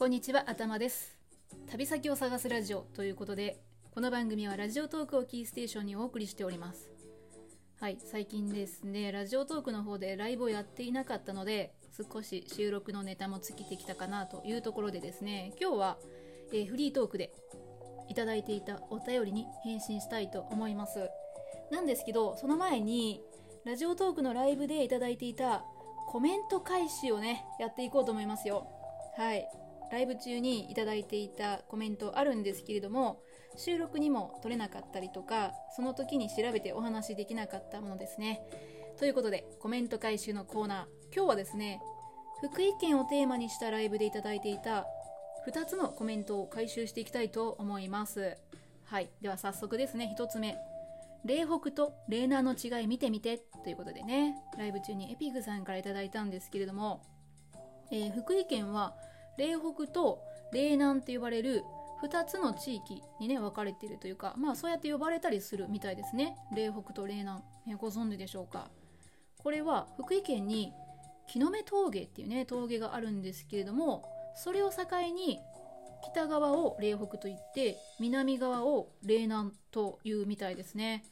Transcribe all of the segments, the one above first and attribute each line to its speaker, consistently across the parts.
Speaker 1: こんにちは頭です。旅先を探すラジオということでこの番組はラジオトークをキーステーションにお送りしております。はい最近ですねラジオトークの方でライブをやっていなかったので少し収録のネタも尽きてきたかなというところでですね今日は、えー、フリートークでいただいていたお便りに返信したいと思います。なんですけどその前にラジオトークのライブでいただいていたコメント返しをねやっていこうと思いますよ。はい。ライブ中にいただいていたコメントあるんですけれども収録にも取れなかったりとかその時に調べてお話しできなかったものですね。ということでコメント回収のコーナー。今日はですね福井県をテーマにしたライブでいただいていた2つのコメントを回収していきたいと思います。はい。では早速ですね1つ目。霊北と霊南の違い見てみて。ということでねライブ中にエピグさんから頂いたんですけれども、えー、福井県は霊北と霊南って呼ばれる2つの地域にね分かれているというかまあそうやって呼ばれたりするみたいですね。霊北と霊南、え、ご存知でしょうか。これは福井県に木の目峠っていうね峠があるんですけれどもそれを境に北側を霊北といって南側を霊南というみたいですね。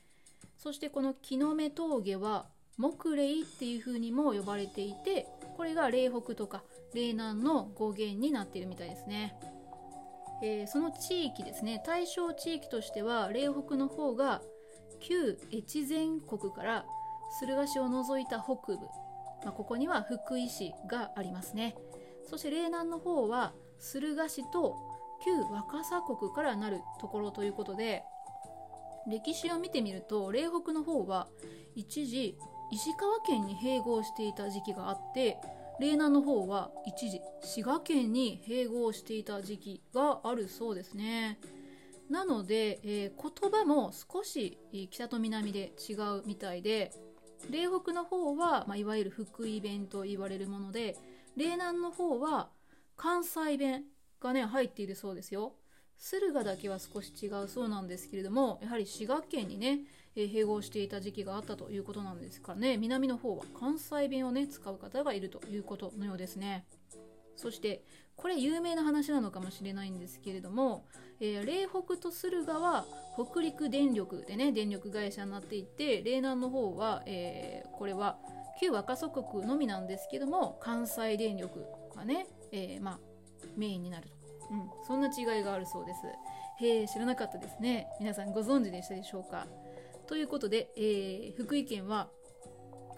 Speaker 1: そしてこの木の目峠は木霊っていう風にも呼ばれていてこれが霊北とか霊南の語源になっているみたいですね、えー、その地域ですね対象地域としては霊北の方が旧越前国から駿河市を除いた北部、まあ、ここには福井市がありますね。そして霊南の方は駿河市と旧若狭国からなるところということで歴史を見てみると霊北の方は一時石川県に併合していた時期があって霊南の方は一時滋賀県に併合していた時期があるそうですね。なので、えー、言葉も少し北と南で違うみたいで霊北の方は、まあ、いわゆる福井弁と言われるもので霊南の方は関西弁がね入っているそうですよ。駿河だけは少し違うそうなんですけれどもやはり滋賀県にね、えー、併合していた時期があったということなんですからね。南の方は関西弁をね使う方がいるということのようですね。そしてこれ有名な話なのかもしれないんですけれども、えー、霊北と駿河は北陸電力でね電力会社になっていて霊南の方は、えー、これは旧若祖国のみなんですけども関西電力がね、えー、まあ、メインになると、うん、そんな違いがあるそうです。へえ知らなかったですね。皆さんご存知でしたでしょうか？ということで、えー、福井県は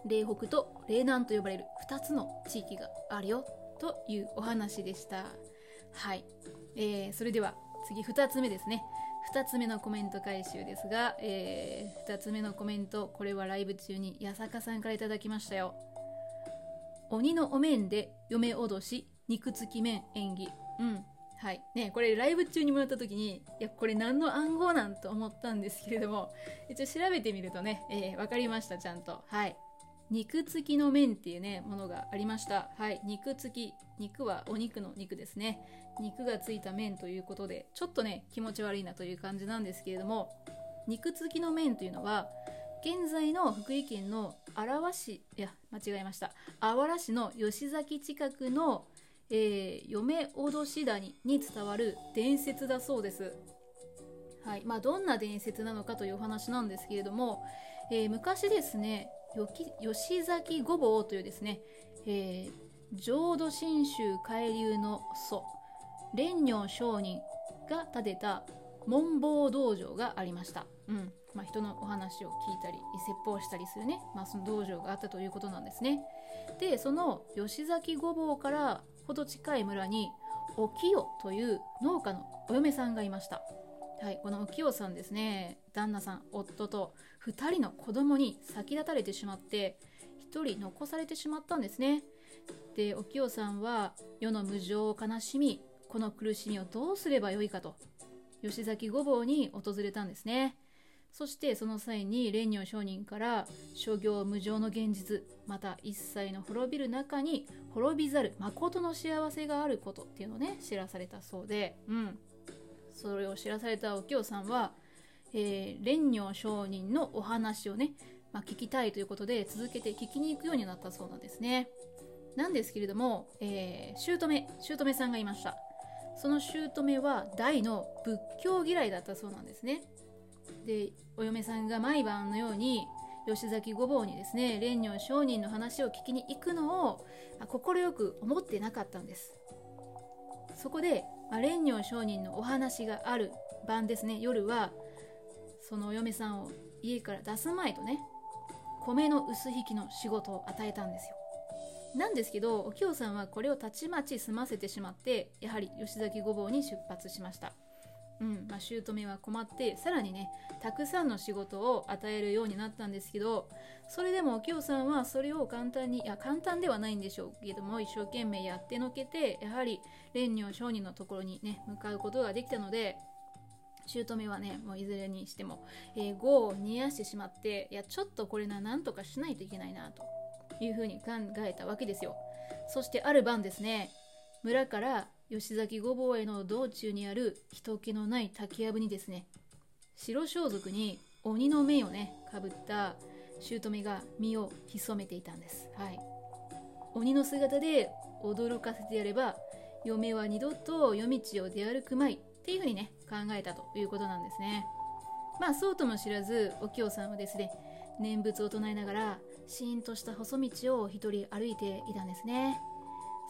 Speaker 1: 霊北と霊南と呼ばれる2つの地域があるよというお話でした。はい、えー、それでは次2つ目ですね。2つ目のコメント回収ですが、えー、2つ目のコメントこれはライブ中に八坂さんから頂きましたよ。鬼のお面で嫁脅し肉付き麺演技。うん。はい。ねこれライブ中にもらった時にいやこれ何の暗号なんと思ったんですけれども一応調べてみるとね、えー、分かりましたちゃんと。はい。肉付きの麺っていうねものがありました。はい。肉付き。肉はお肉の肉ですね。肉がついた麺ということでちょっとね気持ち悪いなという感じなんですけれども肉付きの麺というのは現在の福井県の荒和市いや間違えました。あわら市の吉崎近くの、えー、嫁脅し谷に伝わる伝説だそうです。はい。まあ、どんな伝説なのかというお話なんですけれども、えー、昔ですね吉崎御坊というですね、えー、浄土真宗海流の祖蓮如上人が建てた門坊道場がありました、うん。まあ、人のお話を聞いたり説法したりするね、まあ、その道場があったということなんですね。でその吉崎御坊からほど近い村に沖代という農家のお嫁さんがいました。はい、この沖代さんですね。旦那さん夫と2人の子供に先立たれてしまって1人残されてしまったんですね。で沖代さんは世の無情を悲しみこの苦しみをどうすればよいかと吉崎御坊に訪れたんですね。そしてその際に蓮如上人から諸行無常の現実また一切の滅びる中に滅びざる誠の幸せがあることっていうのをね知らされたそうでうん。それを知らされたお京さんは、えー、蓮如上人のお話をね、まあ、聞きたいということで続けて聞きに行くようになったそうなんですね。なんですけれども、えー、姑姑さんがいました。その姑は大の仏教嫌いだったそうなんですね。でお嫁さんが毎晩のように吉崎御坊にですね蓮如上人の話を聞きに行くのを快く思ってなかったんです。そこで蓮如上人のお話がある晩ですね夜はそのお嫁さんを家から出すまいとね米の薄引きの仕事を与えたんですよ。なんですけどお京さんはこれをたちまち済ませてしまってやはり吉崎御坊に出発しました。うんまあ、姑は困ってさらにねたくさんの仕事を与えるようになったんですけどそれでもお京さんはそれを簡単にいや簡単ではないんでしょうけども一生懸命やってのけてやはり蓮如商人のところにね向かうことができたので姑はねもういずれにしても、えー、業を煮やしてしまっていやちょっとこれななんとかしないといけないなというふうに考えたわけですよ。そしてある晩ですね村から吉崎御坊への道中にある人気のない竹やぶにですね白装束に鬼の面をねかぶった姑が身を潜めていたんです、はい、鬼の姿で驚かせてやれば嫁は二度と夜道を出歩くまいっていうふうにね考えたということなんですね。まあそうとも知らずお京さんはですね念仏を唱えながらシーンとした細道を一人歩いていたんですね。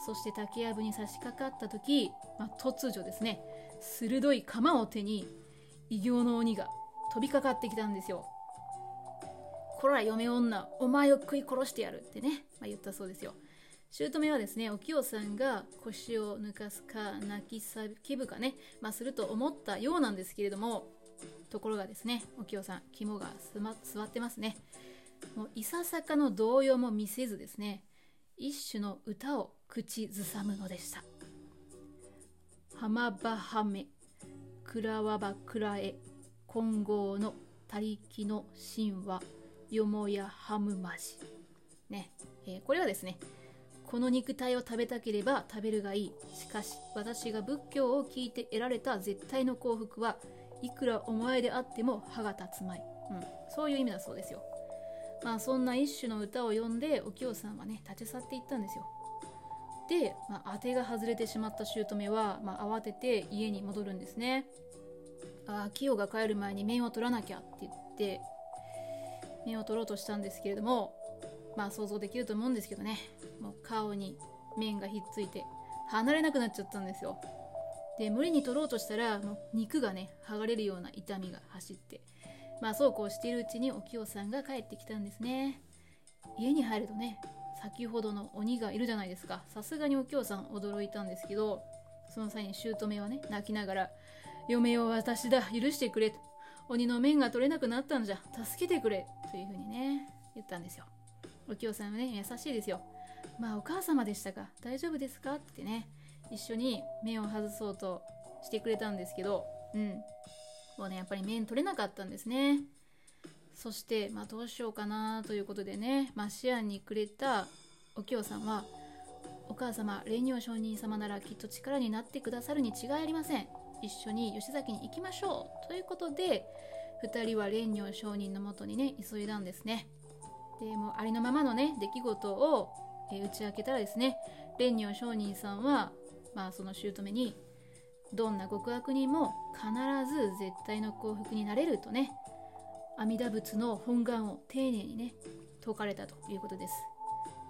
Speaker 1: そして竹やぶに差し掛かった時、まあ、突如ですね鋭い鎌を手に異形の鬼が飛びかかってきたんですよ。こら嫁女お前を食い殺してやるってね、まあ、言ったそうですよ。姑はですねお清さんが腰を抜かすか泣き叫ぶかね、まあ、すると思ったようなんですけれどもところがですねお清さん肝が座ってますね。もういささかの動揺も見せずですね一種の歌を口ずさむのでした。浜場はめ、くらわばくらえ、金剛の他力の神話、よもやハムマジ。ね、えー、これはですね、この肉体を食べたければ食べるがいい。しかし、私が仏教を聞いて得られた絶対の幸福はいくらお前であっても歯が立つまい。うん、そういう意味だそうですよ。まあそんな一種の歌を読んでお清さんはね立ち去っていったんですよ。で、まあ、当てが外れてしまった姑は、まあ、慌てて家に戻るんですね。ああ清が帰る前に面を取らなきゃって言って面を取ろうとしたんですけれどもまあ想像できると思うんですけどね。もう顔に面がひっついて離れなくなっちゃったんですよ。で無理に取ろうとしたらもう肉がね剥がれるような痛みが走ってまあそうこうしているうちにお清さんが帰ってきたんですね。家に入るとね先ほどの鬼がいるじゃないですか。さすがにお清さん驚いたんですけどその際に姑はね泣きながら「嫁を私だ許してくれ」と鬼の面が取れなくなったんじゃ助けてくれ」というふうにね言ったんですよ。お清さんはね優しいですよ。まあお母様でしたか。大丈夫ですか？ってね一緒に目を外そうとしてくれたんですけどうん。はねやっぱり面取れなかったんですね。そして、まあ、どうしようかなということでね、まあ、思案にくれたお京さんはお母様霊如上人様ならきっと力になってくださるに違いありません。一緒に吉崎に行きましょうということで2人は蓮如上人のもとにね急いだんですね。でもありのままのね出来事を、え打ち明けたらですね蓮如上人さんはまあその姑にどんな極悪人も必ず絶対の幸福になれるとね阿弥陀仏の本願を丁寧にね説かれたということです。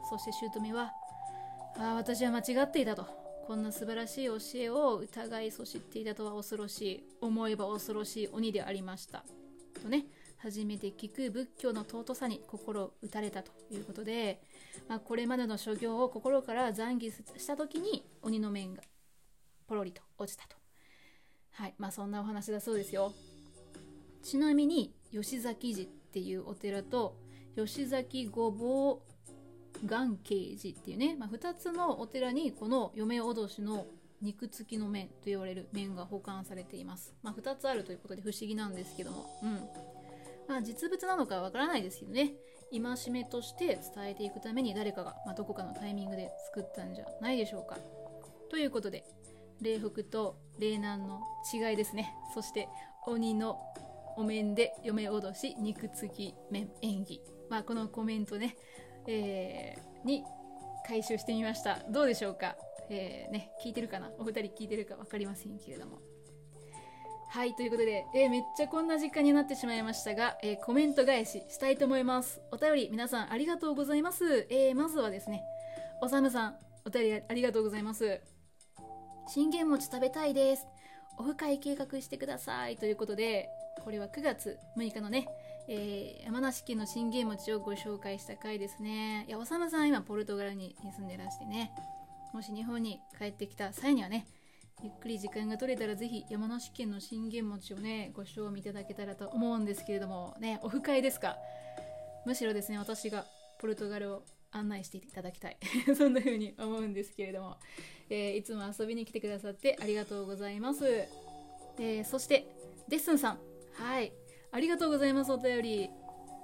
Speaker 1: そして姑は「ああ私は間違っていた」と。こんな素晴らしい教えを疑いそしっていたとは恐ろしい思えば恐ろしい鬼でありました。とね初めて聞く仏教の尊さに心を打たれたということで、まあ、これまでの所業を心から懺悔した時に鬼の面がポロリと落ちたと。はい、まあそんなお話だそうですよ。ちなみに吉崎寺っていうお寺と吉崎ごぼう眼慶寺っていうね、まあ、2つのお寺にこの嫁おどしの肉付きの面と言われる面が保管されています。まあ、2つあるということで不思議なんですけども、うん。まあ、実物なのかわからないですけどね、戒めとして伝えていくために誰かが、まあ、どこかのタイミングで作ったんじゃないでしょうか。ということで、礼服と礼難の違いですねそして鬼のお面で嫁脅し肉付き面演技まあこのコメントね、えー、に回収してみましたどうでしょうか？えー、ね、聞いてるかな？お二人聞いてるか分かりませんけれども。はい、ということで、えー、めっちゃこんな時間になってしまいましたが、え、コメント返ししたいと思います。お便り皆さんありがとうございます。え、まずはですね、おさむさん、お便りありがとうございます。信玄餅食べたいです。オフ会計画してください。ということで、これは9月6日のね、えー、山梨県の信玄餅をご紹介した回ですね。いや、おさむさん今ポルトガルに住んでらしてね、もし日本に帰ってきた際にはね、ゆっくり時間が取れたらぜひ山梨県の信玄餅をねご賞味いただけたらと思うんですけれどもねオフ会ですか？むしろですね私がポルトガルを案内していただきたい そんな風に思うんですけれども、えー、いつも遊びに来てくださってありがとうございます、えー、そしてデッスンさん。はい。ありがとうございますお便り。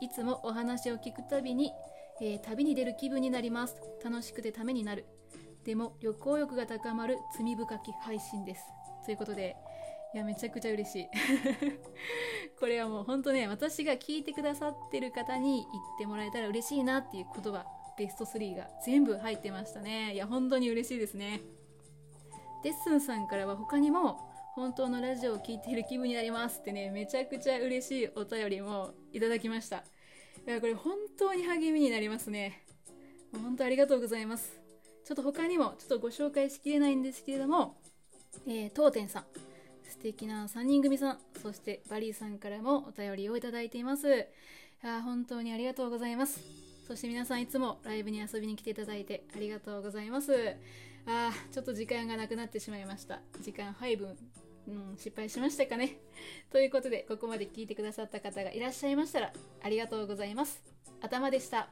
Speaker 1: いつもお話を聞くたびに、えー、旅に出る気分になります。楽しくてためになる。でも旅行欲が高まる罪深き配信です。ということでいやめちゃくちゃ嬉しい。これはもうほんとね私が聞いてくださってる方に言ってもらえたら嬉しいなっていう言葉ベスト3が全部入ってましたね。いや本当に嬉しいですね。デッスンさんからは他にも本当のラジオを聴いている気分になりますってねめちゃくちゃ嬉しいお便りもいただきました。いやこれ本当に励みになりますね。本当ありがとうございます。ちょっと他にもちょっとご紹介しきれないんですけれども、えー、当店さん、素敵な3人組さん、そしてバリーさんからもお便りをいただいています。あ本当にありがとうございます。そして皆さんいつもライブに遊びに来ていただいてありがとうございます。あちょっと時間がなくなってしまいました。時間配分、うん、失敗しましたかね。ということで、ここまで聞いてくださった方がいらっしゃいましたら、ありがとうございます。頭でした。